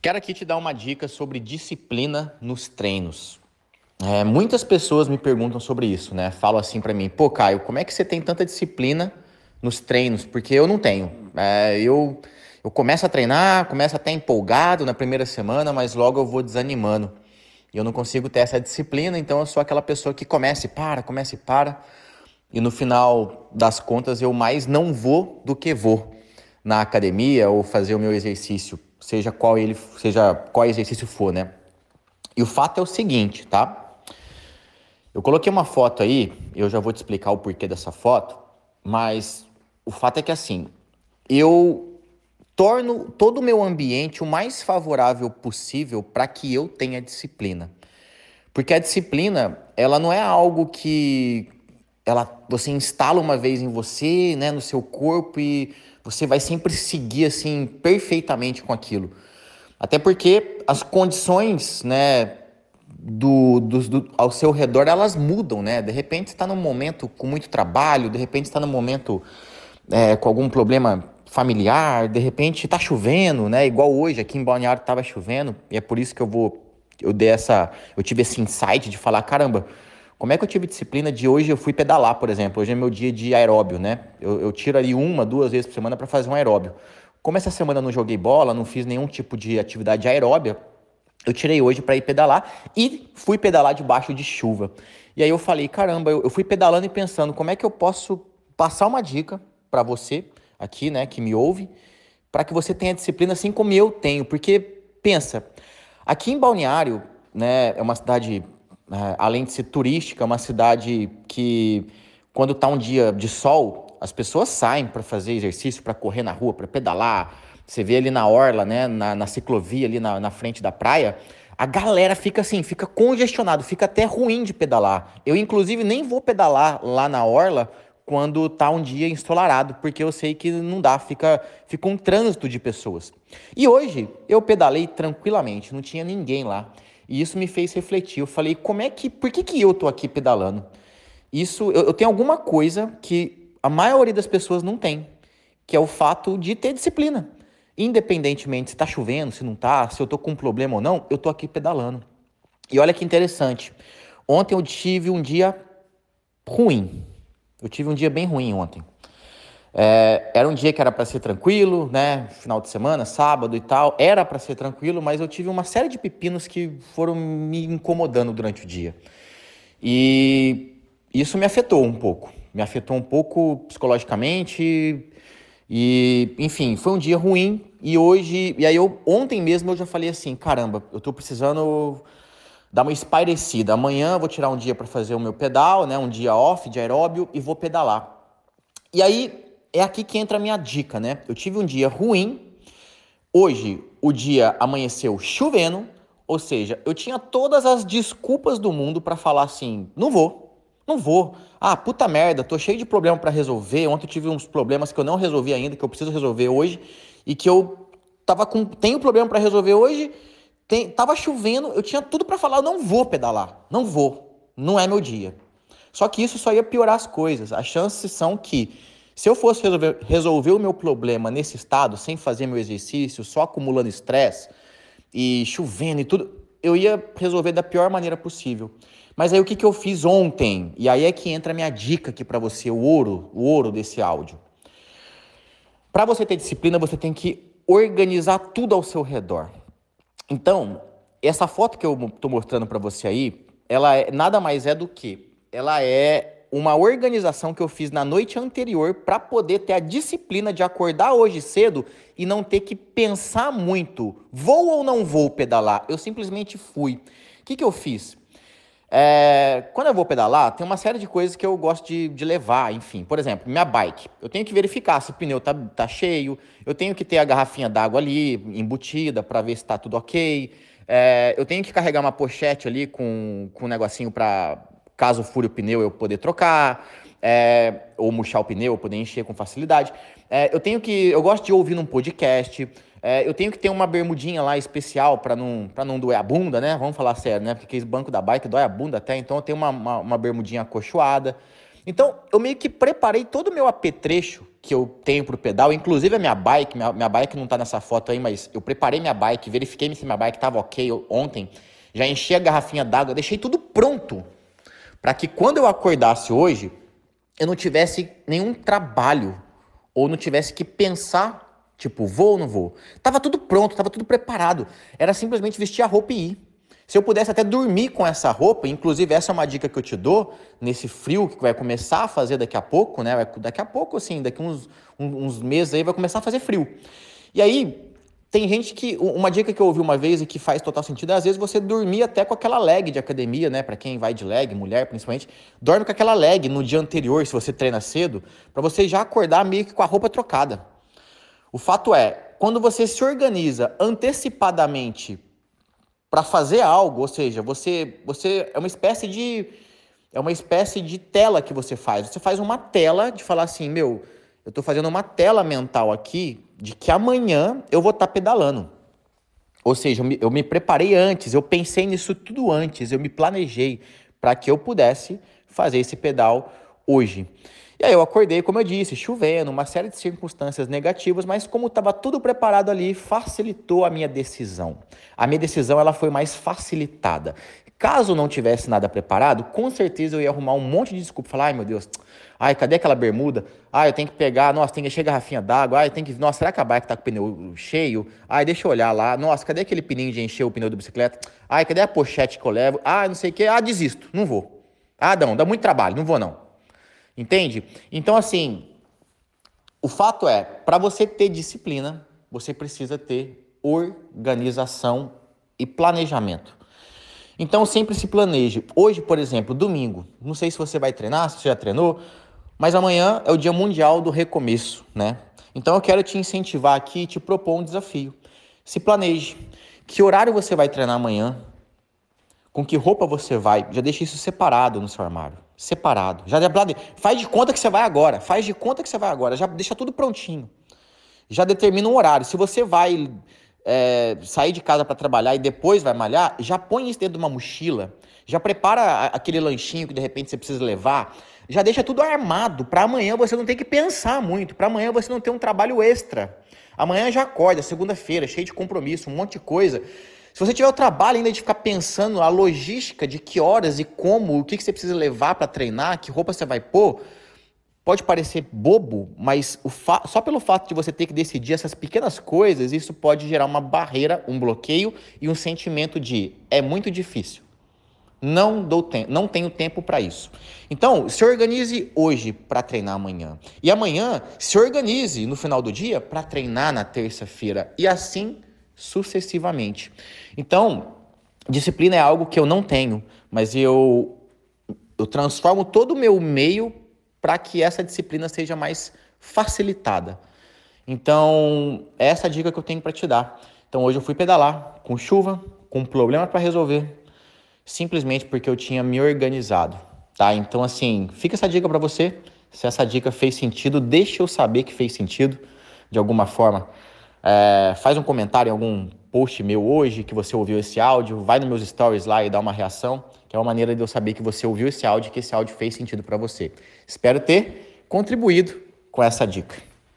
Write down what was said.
Quero aqui te dar uma dica sobre disciplina nos treinos. É, muitas pessoas me perguntam sobre isso, né? Falam assim para mim, pô, Caio, como é que você tem tanta disciplina nos treinos? Porque eu não tenho. É, eu, eu começo a treinar, começo até empolgado na primeira semana, mas logo eu vou desanimando. E eu não consigo ter essa disciplina, então eu sou aquela pessoa que começa e para, começa e para. E no final das contas eu mais não vou do que vou na academia ou fazer o meu exercício seja qual ele seja qual exercício for, né? E o fato é o seguinte, tá? Eu coloquei uma foto aí, eu já vou te explicar o porquê dessa foto, mas o fato é que assim, eu torno todo o meu ambiente o mais favorável possível para que eu tenha disciplina. Porque a disciplina, ela não é algo que ela você instala uma vez em você, né, no seu corpo e você vai sempre seguir assim perfeitamente com aquilo. Até porque as condições, né, do, do, do, ao seu redor, elas mudam, né? De repente está num momento com muito trabalho, de repente está num momento é, com algum problema familiar, de repente está chovendo, né? Igual hoje aqui em Balneário estava chovendo e é por isso que eu vou, eu dei essa, eu tive esse insight de falar, caramba, como é que eu tive disciplina de hoje eu fui pedalar, por exemplo? Hoje é meu dia de aeróbio, né? Eu, eu tiro ali uma, duas vezes por semana para fazer um aeróbio. Como essa semana eu não joguei bola, não fiz nenhum tipo de atividade aeróbia, eu tirei hoje para ir pedalar e fui pedalar debaixo de chuva. E aí eu falei, caramba, eu, eu fui pedalando e pensando, como é que eu posso passar uma dica para você aqui, né, que me ouve, para que você tenha disciplina assim como eu tenho, porque pensa, aqui em Balneário, né, é uma cidade é, além de ser turística, é uma cidade que, quando está um dia de sol, as pessoas saem para fazer exercício, para correr na rua, para pedalar. Você vê ali na orla, né, na, na ciclovia, ali na, na frente da praia, a galera fica assim, fica congestionado, fica até ruim de pedalar. Eu, inclusive, nem vou pedalar lá na orla quando tá um dia ensolarado, porque eu sei que não dá, fica, fica um trânsito de pessoas. E hoje eu pedalei tranquilamente, não tinha ninguém lá. E isso me fez refletir. Eu falei, como é que, por que, que eu tô aqui pedalando? Isso, eu, eu tenho alguma coisa que a maioria das pessoas não tem, que é o fato de ter disciplina. Independentemente se está chovendo, se não está, se eu tô com um problema ou não, eu tô aqui pedalando. E olha que interessante. Ontem eu tive um dia ruim. Eu tive um dia bem ruim ontem. É, era um dia que era para ser tranquilo, né? Final de semana, sábado e tal. Era para ser tranquilo, mas eu tive uma série de pepinos que foram me incomodando durante o dia. E isso me afetou um pouco. Me afetou um pouco psicologicamente. E, enfim, foi um dia ruim. E hoje. E aí, eu, ontem mesmo eu já falei assim: caramba, eu tô precisando dar uma espairecida. Amanhã eu vou tirar um dia para fazer o meu pedal, né? Um dia off de aeróbio e vou pedalar. E aí é aqui que entra a minha dica, né? Eu tive um dia ruim, hoje o dia amanheceu chovendo, ou seja, eu tinha todas as desculpas do mundo para falar assim: não vou, não vou. Ah, puta merda, tô cheio de problema para resolver. Ontem eu tive uns problemas que eu não resolvi ainda, que eu preciso resolver hoje e que eu tava com tenho problema para resolver hoje. Tem, tava chovendo, eu tinha tudo para falar, não vou pedalar, não vou, não é meu dia. Só que isso só ia piorar as coisas. As chances são que se eu fosse resolver, resolver o meu problema nesse estado, sem fazer meu exercício, só acumulando estresse e chovendo e tudo, eu ia resolver da pior maneira possível. Mas aí o que, que eu fiz ontem? E aí é que entra a minha dica aqui para você, o ouro, o ouro desse áudio. Para você ter disciplina, você tem que organizar tudo ao seu redor. Então, essa foto que eu estou mostrando para você aí, ela é, nada mais é do que ela é uma organização que eu fiz na noite anterior para poder ter a disciplina de acordar hoje cedo e não ter que pensar muito, vou ou não vou pedalar. Eu simplesmente fui. O que, que eu fiz? É, quando eu vou pedalar, tem uma série de coisas que eu gosto de, de, levar, enfim. Por exemplo, minha bike. Eu tenho que verificar se o pneu tá, tá cheio, eu tenho que ter a garrafinha d'água ali embutida para ver se está tudo ok. É, eu tenho que carregar uma pochete ali com, com um negocinho para caso fure o pneu eu poder trocar, é, ou murchar o pneu, eu poder encher com facilidade. É, eu tenho que, eu gosto de ouvir num podcast. É, eu tenho que ter uma bermudinha lá especial para não, pra não doer a bunda, né? Vamos falar sério, né? Porque esse banco da bike dói a bunda até, então eu tenho uma, uma, uma bermudinha acolchoada. Então, eu meio que preparei todo o meu apetrecho que eu tenho pro pedal, inclusive a minha bike, minha, minha bike não tá nessa foto aí, mas eu preparei minha bike, verifiquei se minha bike tava ok ontem, já enchi a garrafinha d'água, deixei tudo pronto para que quando eu acordasse hoje, eu não tivesse nenhum trabalho ou não tivesse que pensar, tipo, vou ou não vou. Tava tudo pronto, tava tudo preparado. Era simplesmente vestir a roupa e ir. Se eu pudesse até dormir com essa roupa, inclusive essa é uma dica que eu te dou, nesse frio que vai começar a fazer daqui a pouco, né? Daqui a pouco, assim, daqui uns, uns meses aí vai começar a fazer frio. E aí, tem gente que. Uma dica que eu ouvi uma vez e que faz total sentido é às vezes você dormir até com aquela leg de academia, né? Para quem vai de leg, mulher principalmente, dorme com aquela leg no dia anterior, se você treina cedo, para você já acordar meio que com a roupa trocada. O fato é, quando você se organiza antecipadamente para fazer algo, ou seja, você, você é uma espécie de é uma espécie de tela que você faz. Você faz uma tela de falar assim, meu, eu estou fazendo uma tela mental aqui de que amanhã eu vou estar tá pedalando. Ou seja, eu me, eu me preparei antes, eu pensei nisso tudo antes, eu me planejei para que eu pudesse fazer esse pedal hoje. E aí eu acordei, como eu disse, chovendo, uma série de circunstâncias negativas, mas como estava tudo preparado ali, facilitou a minha decisão. A minha decisão ela foi mais facilitada. Caso não tivesse nada preparado, com certeza eu ia arrumar um monte de desculpa, falar, ai meu Deus, ai, cadê aquela bermuda? Ai, eu tenho que pegar, nossa, tem que encher garrafinha d'água, ai, tem que, nossa, será que a bike tá com o pneu cheio? Ai, deixa eu olhar lá, nossa, cadê aquele pininho de encher o pneu da bicicleta? Ai, cadê a pochete que eu levo? Ah, não sei o que, ah, desisto, não vou. Ah, não, dá muito trabalho, não vou não. Entende? Então, assim, o fato é, para você ter disciplina, você precisa ter organização e planejamento. Então, sempre se planeje. Hoje, por exemplo, domingo, não sei se você vai treinar, se você já treinou, mas amanhã é o Dia Mundial do Recomeço, né? Então, eu quero te incentivar aqui e te propor um desafio. Se planeje. Que horário você vai treinar amanhã? Com que roupa você vai? Já deixe isso separado no seu armário separado. Já faz de conta que você vai agora, faz de conta que você vai agora, já deixa tudo prontinho. Já determina um horário. Se você vai é, sair de casa para trabalhar e depois vai malhar, já põe isso dentro de uma mochila, já prepara aquele lanchinho que de repente você precisa levar, já deixa tudo armado para amanhã você não ter que pensar muito, para amanhã você não ter um trabalho extra. Amanhã já acorda, segunda-feira, cheio de compromisso, um monte de coisa. Se você tiver o trabalho ainda de ficar pensando a logística de que horas e como, o que, que você precisa levar para treinar, que roupa você vai pôr, pode parecer bobo, mas só pelo fato de você ter que decidir essas pequenas coisas, isso pode gerar uma barreira, um bloqueio e um sentimento de é muito difícil. Não dou tempo, não tenho tempo para isso. Então, se organize hoje para treinar amanhã. E amanhã se organize no final do dia para treinar na terça-feira. E assim sucessivamente. Então, disciplina é algo que eu não tenho, mas eu, eu transformo todo o meu meio para que essa disciplina seja mais facilitada. Então, essa é a dica que eu tenho para te dar. Então, hoje eu fui pedalar com chuva, com problema para resolver, simplesmente porque eu tinha me organizado, tá? Então, assim, fica essa dica para você. Se essa dica fez sentido, deixa eu saber que fez sentido de alguma forma. É, faz um comentário em algum post meu hoje que você ouviu esse áudio, vai nos meus stories lá e dá uma reação, que é uma maneira de eu saber que você ouviu esse áudio que esse áudio fez sentido para você. Espero ter contribuído com essa dica.